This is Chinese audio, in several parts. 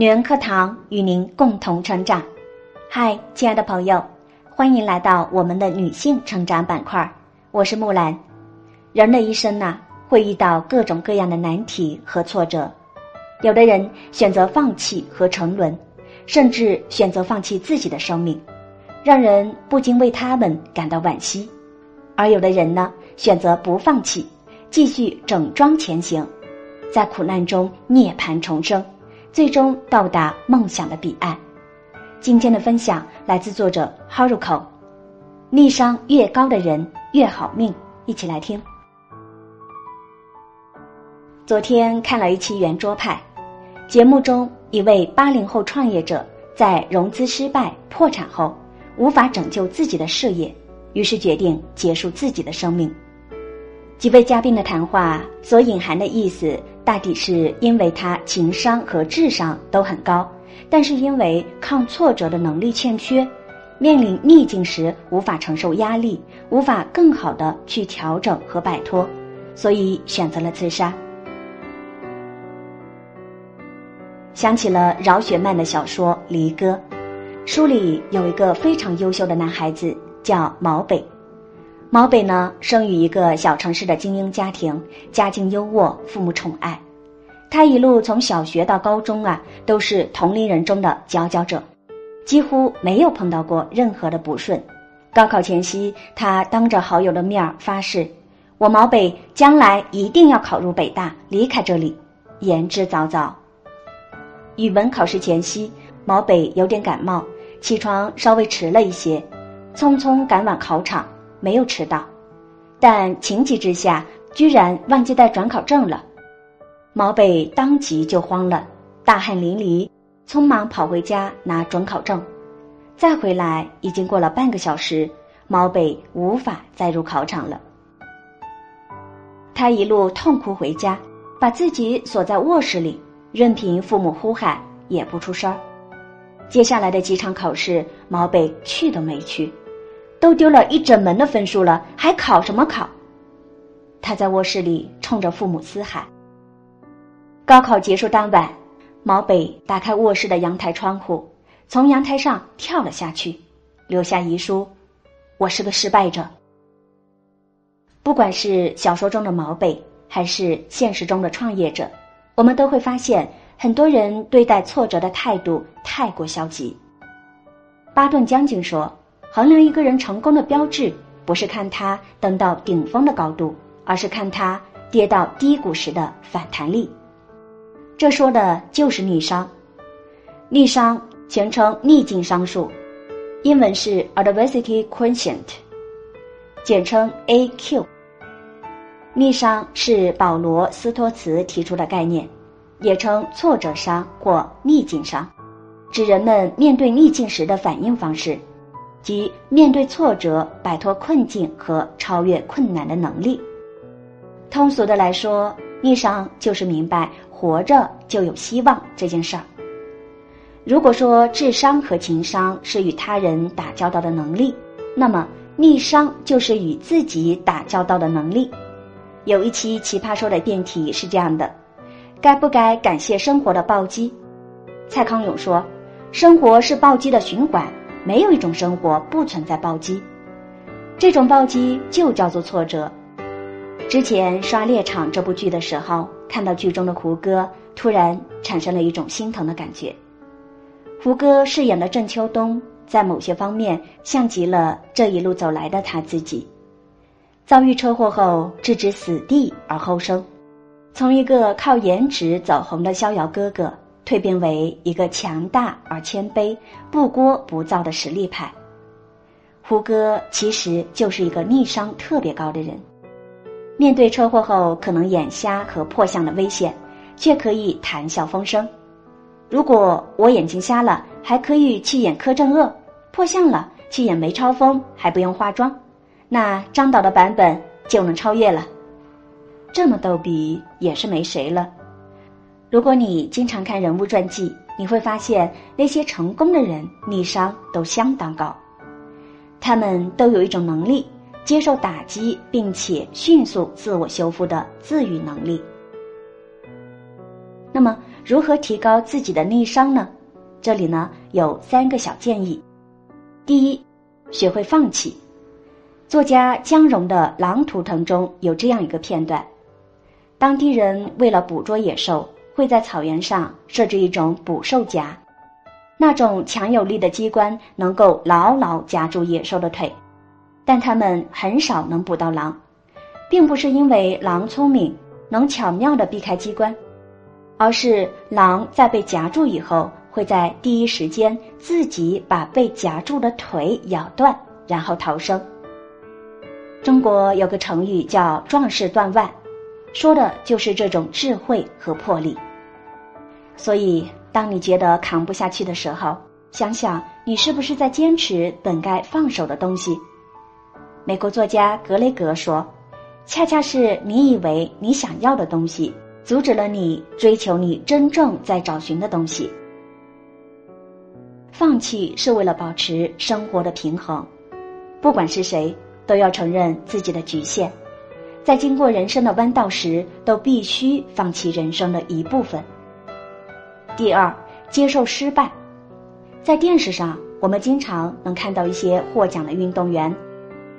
女人课堂与您共同成长。嗨，亲爱的朋友，欢迎来到我们的女性成长板块。我是木兰。人的一生呐，会遇到各种各样的难题和挫折。有的人选择放弃和沉沦，甚至选择放弃自己的生命，让人不禁为他们感到惋惜。而有的人呢，选择不放弃，继续整装前行，在苦难中涅槃重生，最终到达梦想的彼岸。今天的分享来自作者 Haruko，逆商越高的人越好命，一起来听。昨天看了一期圆桌派，节目中一位八零后创业者在融资失败破产后，无法拯救自己的事业。于是决定结束自己的生命。几位嘉宾的谈话所隐含的意思，大抵是因为他情商和智商都很高，但是因为抗挫折的能力欠缺，面临逆境时无法承受压力，无法更好的去调整和摆脱，所以选择了自杀。想起了饶雪漫的小说《离歌》，书里有一个非常优秀的男孩子。叫毛北，毛北呢生于一个小城市的精英家庭，家境优渥，父母宠爱。他一路从小学到高中啊，都是同龄人中的佼佼者，几乎没有碰到过任何的不顺。高考前夕，他当着好友的面发誓：“我毛北将来一定要考入北大，离开这里，言之凿凿。”语文考试前夕，毛北有点感冒，起床稍微迟了一些。匆匆赶往考场，没有迟到，但情急之下居然忘记带转考证了。毛北当即就慌了，大汗淋漓，匆忙跑回家拿转考证。再回来已经过了半个小时，毛北无法再入考场了。他一路痛哭回家，把自己锁在卧室里，任凭父母呼喊也不出声儿。接下来的几场考试，毛北去都没去。都丢了一整门的分数了，还考什么考？他在卧室里冲着父母嘶喊。高考结束当晚，毛北打开卧室的阳台窗户，从阳台上跳了下去，留下遗书：“我是个失败者。”不管是小说中的毛北，还是现实中的创业者，我们都会发现，很多人对待挫折的态度太过消极。巴顿将军说。衡量一个人成功的标志，不是看他登到顶峰的高度，而是看他跌到低谷时的反弹力。这说的就是逆商。逆商全称逆境商数，英文是 Adversity Quotient，简称 AQ。逆商是保罗·斯托茨提出的概念，也称挫折商或逆境商，指人们面对逆境时的反应方式。即面对挫折、摆脱困境和超越困难的能力。通俗的来说，逆商就是明白活着就有希望这件事儿。如果说智商和情商是与他人打交道的能力，那么逆商就是与自己打交道的能力。有一期奇葩说的辩题是这样的：该不该感谢生活的暴击？蔡康永说：“生活是暴击的循环。”没有一种生活不存在暴击，这种暴击就叫做挫折。之前刷《猎场》这部剧的时候，看到剧中的胡歌，突然产生了一种心疼的感觉。胡歌饰演的郑秋冬，在某些方面像极了这一路走来的他自己。遭遇车祸后置之死地而后生，从一个靠颜值走红的逍遥哥哥。蜕变为一个强大而谦卑、不作不躁的实力派。胡歌其实就是一个逆商特别高的人，面对车祸后可能眼瞎和破相的危险，却可以谈笑风生。如果我眼睛瞎了，还可以去演柯镇恶；破相了，去演梅超风，还不用化妆，那张导的版本就能超越了。这么逗比，也是没谁了。如果你经常看人物传记，你会发现那些成功的人逆商都相当高，他们都有一种能力，接受打击并且迅速自我修复的自愈能力。那么，如何提高自己的逆商呢？这里呢有三个小建议。第一，学会放弃。作家姜荣的《狼图腾》中有这样一个片段：当地人为了捕捉野兽，会在草原上设置一种捕兽夹，那种强有力的机关能够牢牢夹住野兽的腿，但他们很少能捕到狼，并不是因为狼聪明能巧妙的避开机关，而是狼在被夹住以后。会在第一时间自己把被夹住的腿咬断，然后逃生。中国有个成语叫“壮士断腕”，说的就是这种智慧和魄力。所以，当你觉得扛不下去的时候，想想你是不是在坚持本该放手的东西。美国作家格雷格说：“恰恰是你以为你想要的东西，阻止了你追求你真正在找寻的东西。”放弃是为了保持生活的平衡，不管是谁，都要承认自己的局限，在经过人生的弯道时，都必须放弃人生的一部分。第二，接受失败。在电视上，我们经常能看到一些获奖的运动员，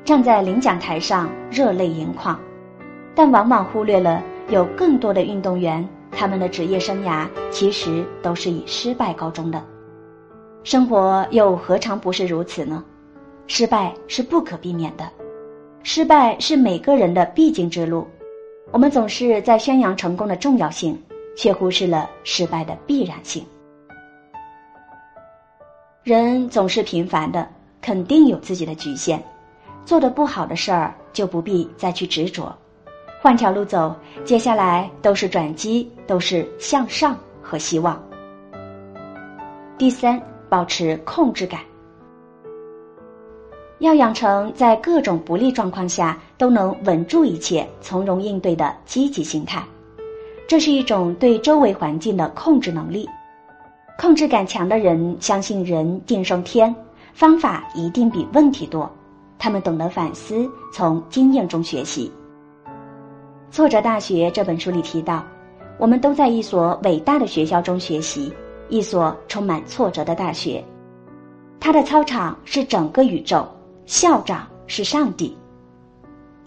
站在领奖台上热泪盈眶，但往往忽略了有更多的运动员，他们的职业生涯其实都是以失败告终的。生活又何尝不是如此呢？失败是不可避免的，失败是每个人的必经之路。我们总是在宣扬成功的重要性，却忽视了失败的必然性。人总是平凡的，肯定有自己的局限，做的不好的事儿就不必再去执着，换条路走，接下来都是转机，都是向上和希望。第三。保持控制感，要养成在各种不利状况下都能稳住一切、从容应对的积极心态。这是一种对周围环境的控制能力。控制感强的人相信人定胜天，方法一定比问题多。他们懂得反思，从经验中学习。《挫折大学》这本书里提到，我们都在一所伟大的学校中学习。一所充满挫折的大学，它的操场是整个宇宙，校长是上帝。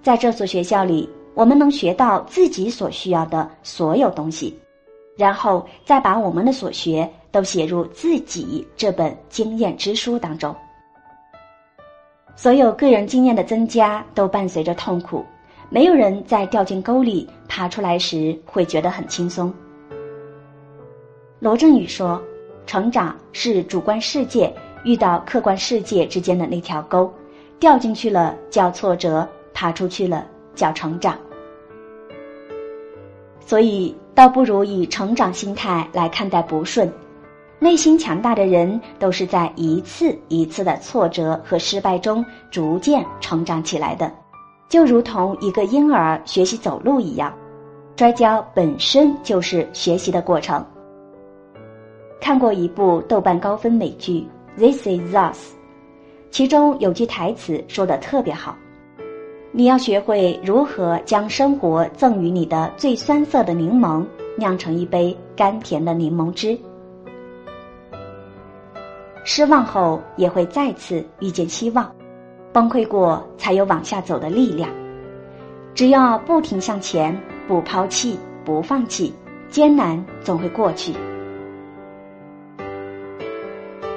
在这所学校里，我们能学到自己所需要的所有东西，然后再把我们的所学都写入自己这本经验之书当中。所有个人经验的增加都伴随着痛苦，没有人在掉进沟里爬出来时会觉得很轻松。罗振宇说：“成长是主观世界遇到客观世界之间的那条沟，掉进去了叫挫折，爬出去了叫成长。所以，倒不如以成长心态来看待不顺。内心强大的人，都是在一次一次的挫折和失败中逐渐成长起来的，就如同一个婴儿学习走路一样，摔跤本身就是学习的过程。”看过一部豆瓣高分美剧《This Is Us》，其中有句台词说的特别好：“你要学会如何将生活赠予你的最酸涩的柠檬酿成一杯甘甜的柠檬汁。失望后也会再次遇见希望，崩溃过才有往下走的力量。只要不停向前，不抛弃，不放弃，艰难总会过去。”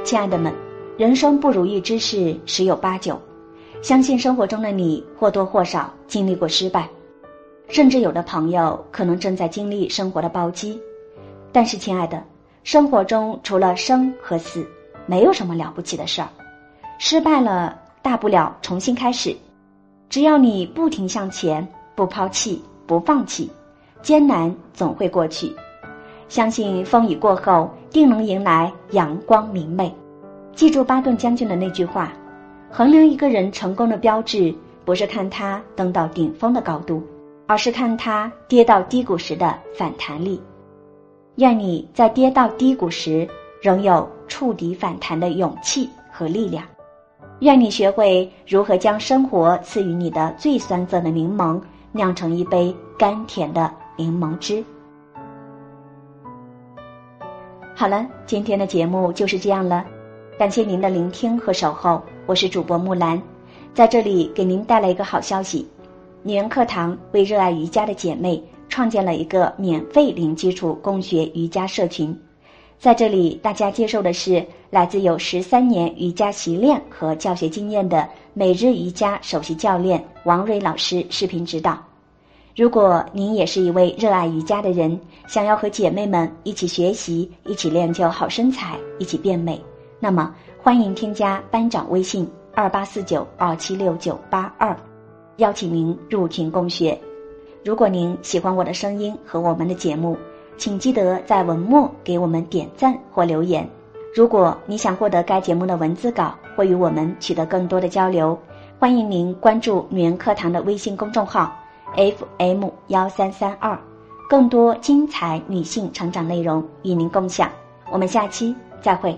亲爱的们，人生不如意之事十有八九，相信生活中的你或多或少经历过失败，甚至有的朋友可能正在经历生活的暴击。但是，亲爱的，生活中除了生和死，没有什么了不起的事儿。失败了，大不了重新开始。只要你不停向前，不抛弃，不放弃，艰难总会过去。相信风雨过后，定能迎来阳光明媚。记住巴顿将军的那句话：衡量一个人成功的标志，不是看他登到顶峰的高度，而是看他跌到低谷时的反弹力。愿你在跌到低谷时，仍有触底反弹的勇气和力量。愿你学会如何将生活赐予你的最酸涩的柠檬，酿成一杯甘甜的柠檬汁。好了，今天的节目就是这样了，感谢您的聆听和守候，我是主播木兰，在这里给您带来一个好消息，女人课堂为热爱瑜伽的姐妹创建了一个免费零基础共学瑜伽社群。在这里，大家接受的是来自有十三年瑜伽习练和教学经验的每日瑜伽首席教练王蕊老师视频指导。如果您也是一位热爱瑜伽的人，想要和姐妹们一起学习、一起练就好身材、一起变美，那么欢迎添加班长微信二八四九二七六九八二，邀请您入群共学。如果您喜欢我的声音和我们的节目，请记得在文末给我们点赞或留言。如果你想获得该节目的文字稿或与我们取得更多的交流，欢迎您关注“女人课堂”的微信公众号 FM 幺三三二，更多精彩女性成长内容与您共享。我们下期再会。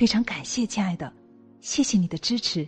非常感谢，亲爱的，谢谢你的支持。